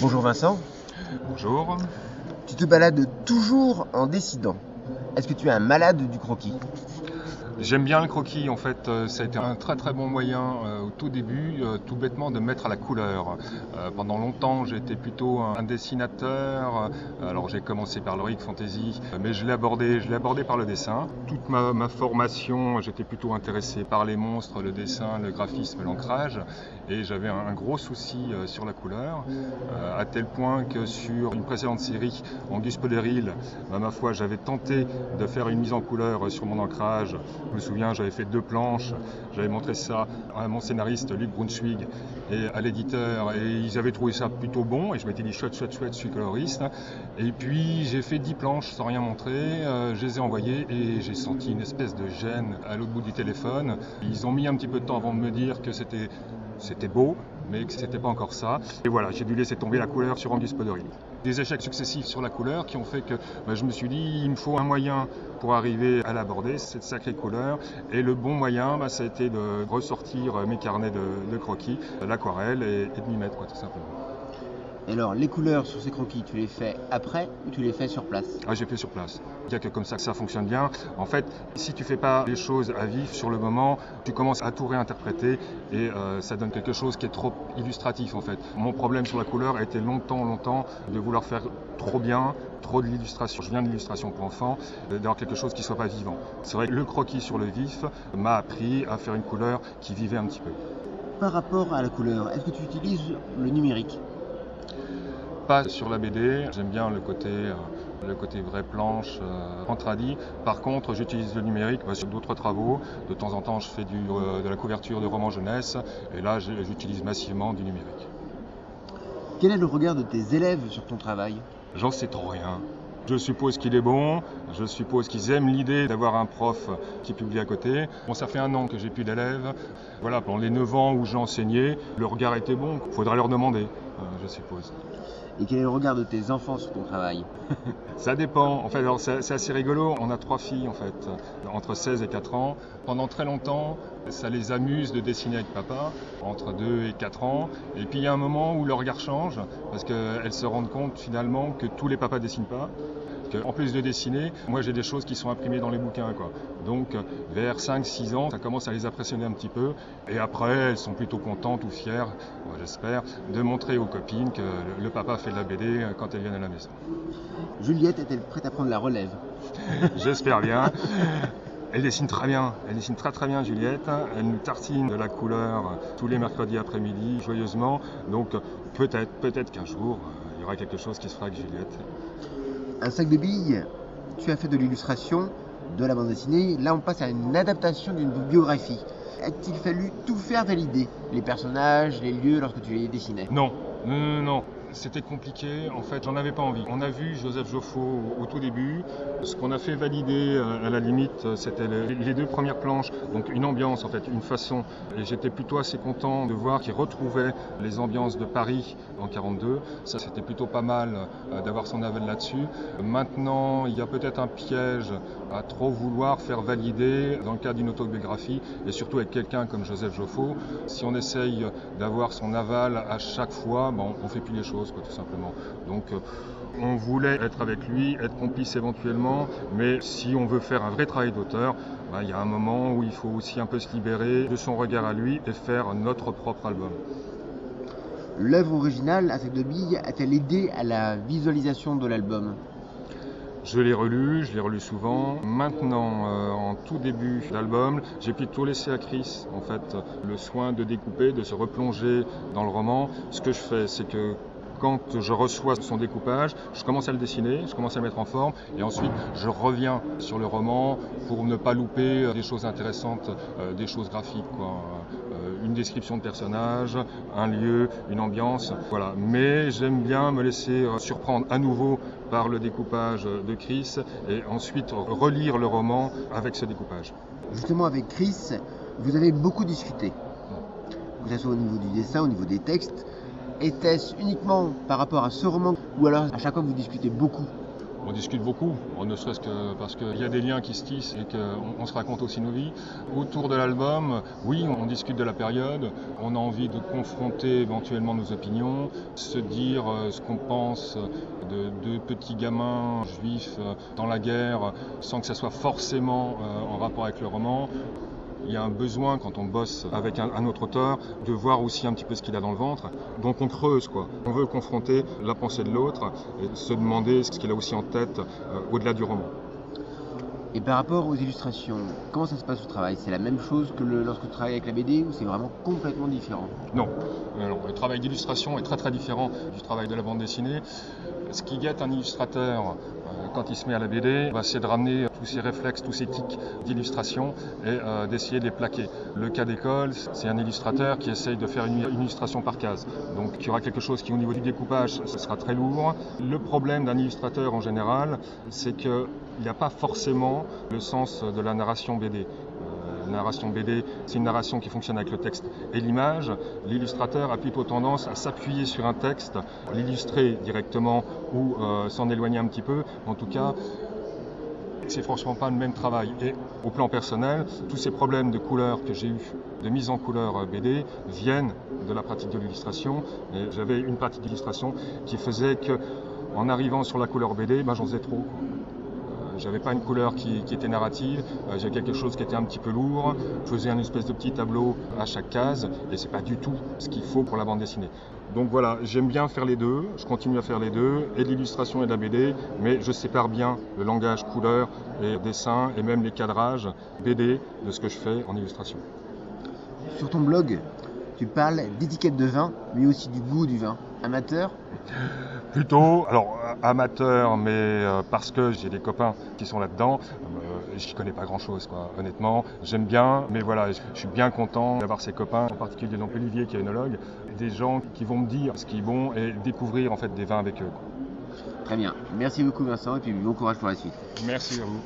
Bonjour Vincent. Bonjour. Tu te balades toujours en décidant. Est-ce que tu es un malade du croquis? J'aime bien le croquis, en fait, euh, ça a été un très très bon moyen euh, au tout début, euh, tout bêtement, de mettre à la couleur. pendant longtemps, été plutôt un, dessinateur. alors j'ai commencé par l'heroic fantasy, mais je l'ai abordé, je l'ai abordé par le dessin. Toute ma, ma formation, j'étais plutôt intéressé par les monstres, le dessin, le graphisme, l'ancrage, et j'avais un, gros souci sur la couleur, à tel point que sur une précédente série, Angus Poderil, bah, ma foi, j'avais tenté de faire une mise en couleur sur mon ancrage je me souviens, j'avais fait deux planches, j'avais montré ça à mon scénariste Luc Brunswig et à l'éditeur, et ils avaient trouvé ça plutôt bon, et je m'étais dit chouette, chouette, chouette, je suis coloriste. Et puis j'ai fait dix planches sans rien montrer, euh, je les ai envoyées et j'ai senti une espèce de gêne à l'autre bout du téléphone. Ils ont mis un petit peu de temps avant de me dire que c'était beau, mais que c'était pas encore ça. Et voilà, j'ai dû laisser tomber la couleur sur Angus Podori. Des échecs successifs sur la couleur qui ont fait que bah, je me suis dit, il me faut un moyen pour arriver à l'aborder, cette sacrée couleur. Et le bon moyen, bah, ça a été de ressortir mes carnets de, croquis, l'aquarelle, et, et de m'y mettre, quoi, tout simplement. Et alors, les couleurs sur ces croquis, tu les fais après ou tu les fais sur place? Ah, j'ai fait sur place. Il n'y a que comme ça que ça fonctionne bien. En fait, si tu fais pas les choses à vif sur le moment, tu commences à tout réinterpréter et euh, ça donne quelque chose qui est trop illustratif en fait. Mon problème sur la couleur a été longtemps, longtemps de vouloir faire trop bien, trop de l'illustration. Je viens de l'illustration pour enfants, d'avoir quelque chose qui soit pas vivant. C'est vrai que le croquis sur le vif m'a appris à faire une couleur qui vivait un petit peu. Par rapport à la couleur, est-ce que tu utilises le numérique? Pas sur la BD, j'aime bien le côté, euh, le côté vraie planche euh, en. Par contre, j'utilise le numérique bah, sur d'autres travaux. De temps en temps, je fais du, euh, de la couverture de romans jeunesse et là, j'utilise massivement du numérique. Quel est le regard de tes élèves sur ton travail? J'en sais trop rien. Je suppose qu'il est bon, je suppose qu'ils aiment l'idée d'avoir un prof qui publie à côté. Bon, ça fait un an que j'ai plus d'élèves. Voilà, pendant les 9 ans où j'ai enseigné, le regard était bon. Il faudra leur demander, je suppose. Et quel est le regard de tes enfants sur ton travail Ça dépend. En fait, alors c'est assez rigolo. On a trois filles en fait, entre 16 et 4 ans. Pendant très longtemps, ça les amuse de dessiner avec papa, entre 2 et 4 ans. Et puis il y a un moment où le regard change, parce qu'elles se rendent compte finalement que tous les papas dessinent pas. En plus de dessiner, moi j'ai des choses qui sont imprimées dans les bouquins. Quoi. Donc vers 5-6 ans, ça commence à les impressionner un petit peu. Et après, elles sont plutôt contentes ou fières, j'espère, de montrer aux copines que le papa fait de la BD quand elles viennent à la maison. Juliette est-elle prête à prendre la relève? J'espère bien. Elle dessine très bien, elle dessine très très bien Juliette, elle nous tartine de la couleur tous les mercredis après-midi joyeusement, donc peut-être, peut-être qu'un jour il y aura quelque chose qui se fera avec Juliette. Un sac de billes, tu as fait de l'illustration, de la bande dessinée, là on passe à une adaptation d'une biographie. A-t-il fallu tout faire valider? Les personnages, les lieux lorsque tu les dessinais? Non, non, non, c'était compliqué. En fait, j'en avais pas envie. On a vu Joseph Joffo au, tout début. Ce qu'on a fait valider, euh, à la limite, euh, c'était les, deux premières planches. Donc une ambiance, en fait, une façon. Et j'étais plutôt assez content de voir qu'il retrouvait les ambiances de Paris en 42. Ça, c'était plutôt pas mal euh, d'avoir son aval là-dessus. Maintenant, il y a peut-être un piège à trop vouloir faire valider dans le cadre d'une autobiographie, et surtout avec quelqu'un comme Joseph Joffo. Si on essaye d'avoir son aval à chaque fois, bon, on fait plus les choses tout simplement. Donc euh, on voulait être avec lui, être complice éventuellement, mais si on veut faire un vrai travail d'auteur, bah, il y a un moment où il faut aussi un peu se libérer de son regard à lui et faire notre propre album. L'œuvre originale, à de billes, a-t-elle aidé à la visualisation de l'album? Je l'ai relu, je l'ai relu souvent. Maintenant, euh, en tout début d'album, j'ai plutôt laissé à Chris, en fait, le soin de découper, de se replonger dans le roman. Ce que je fais, c'est que quand je reçois son découpage, je commence à le dessiner, je commence à le mettre en forme, et ensuite je reviens sur le roman pour ne pas louper euh, des choses intéressantes, euh, des choses graphiques, euh, une description de personnage, un lieu, une ambiance, voilà. Mais j'aime bien me laisser surprendre à nouveau par le découpage de Chris, et ensuite relire le roman avec ce découpage. Justement, avec Chris, vous avez beaucoup discuté, que ce soit au niveau du dessin, au niveau des textes. Était-ce uniquement par rapport à ce roman ou alors à chaque fois vous discutez beaucoup On discute beaucoup, ne serait-ce que parce qu'il y a des liens qui se tissent et qu'on on se raconte aussi nos vies. Autour de l'album, oui, on discute de la période, on a envie de confronter éventuellement nos opinions, se dire euh, ce qu'on pense de deux petits gamins juifs euh, dans la guerre sans que ça soit forcément euh, en rapport avec le roman. Il y a un besoin quand on bosse avec un, autre auteur de voir aussi un petit peu ce qu'il a dans le ventre. Donc on creuse quoi. On veut confronter la pensée de l'autre et se demander ce qu'il a aussi en tête euh, au-delà du roman. Et par rapport aux illustrations, comment ça se passe au travail? C'est la même chose que lorsque tu travailles avec la BD ou c'est vraiment complètement différent? Non. le travail d'illustration est très très différent du travail de la bande dessinée. Ce qui guette un illustrateur euh, quand il se met à la BD, bah, c'est de ramener tous ses réflexes, tous ses tics d'illustration et euh, d'essayer de les plaquer. Le cas d'école, c'est un illustrateur qui essaye de faire une, illustration par case. Donc il y aura quelque chose qui au niveau du découpage, ce sera très lourd. Le problème d'un illustrateur en général, c'est qu'il n'y a pas forcément le sens de la narration BD euh, narration BD, c'est une narration qui fonctionne avec le texte et l'image. L'illustrateur a plutôt tendance à s'appuyer sur un texte, l'illustrer directement ou euh, s'en éloigner un petit peu. En tout cas, c'est franchement pas le même travail. Et au plan personnel, tous ces problèmes de couleur que j'ai eu, de mise en couleur euh, BD, viennent de la pratique de l'illustration. J'avais une pratique d'illustration qui faisait que, en arrivant sur la couleur BD, ben, j'en faisais trop. J'avais pas une couleur qui, était narrative, euh, j'avais quelque chose qui était un petit peu lourd. Je faisais un espèce de petit tableau à chaque case et c'est pas du tout ce qu'il faut pour la bande dessinée. Donc voilà, j'aime bien faire les deux, je continue à faire les deux, et de l'illustration et de la BD, mais je sépare bien le langage couleur et dessin et même les cadrages BD de ce que je fais en illustration. Sur ton blog, tu parles d'étiquette de vin, mais aussi du goût du vin. Amateur Plutôt, alors amateur, mais euh, parce que j'ai des copains qui sont là-dedans, euh, je n'y connais pas grand-chose, quoi, honnêtement. J'aime bien, mais voilà, je suis bien content d'avoir ces copains, en particulier donc Olivier qui est œnologue, des gens qui vont me dire ce qui est bon et découvrir en fait des vins avec eux. Très bien. Merci beaucoup Vincent et puis bon courage pour la suite. Merci à vous.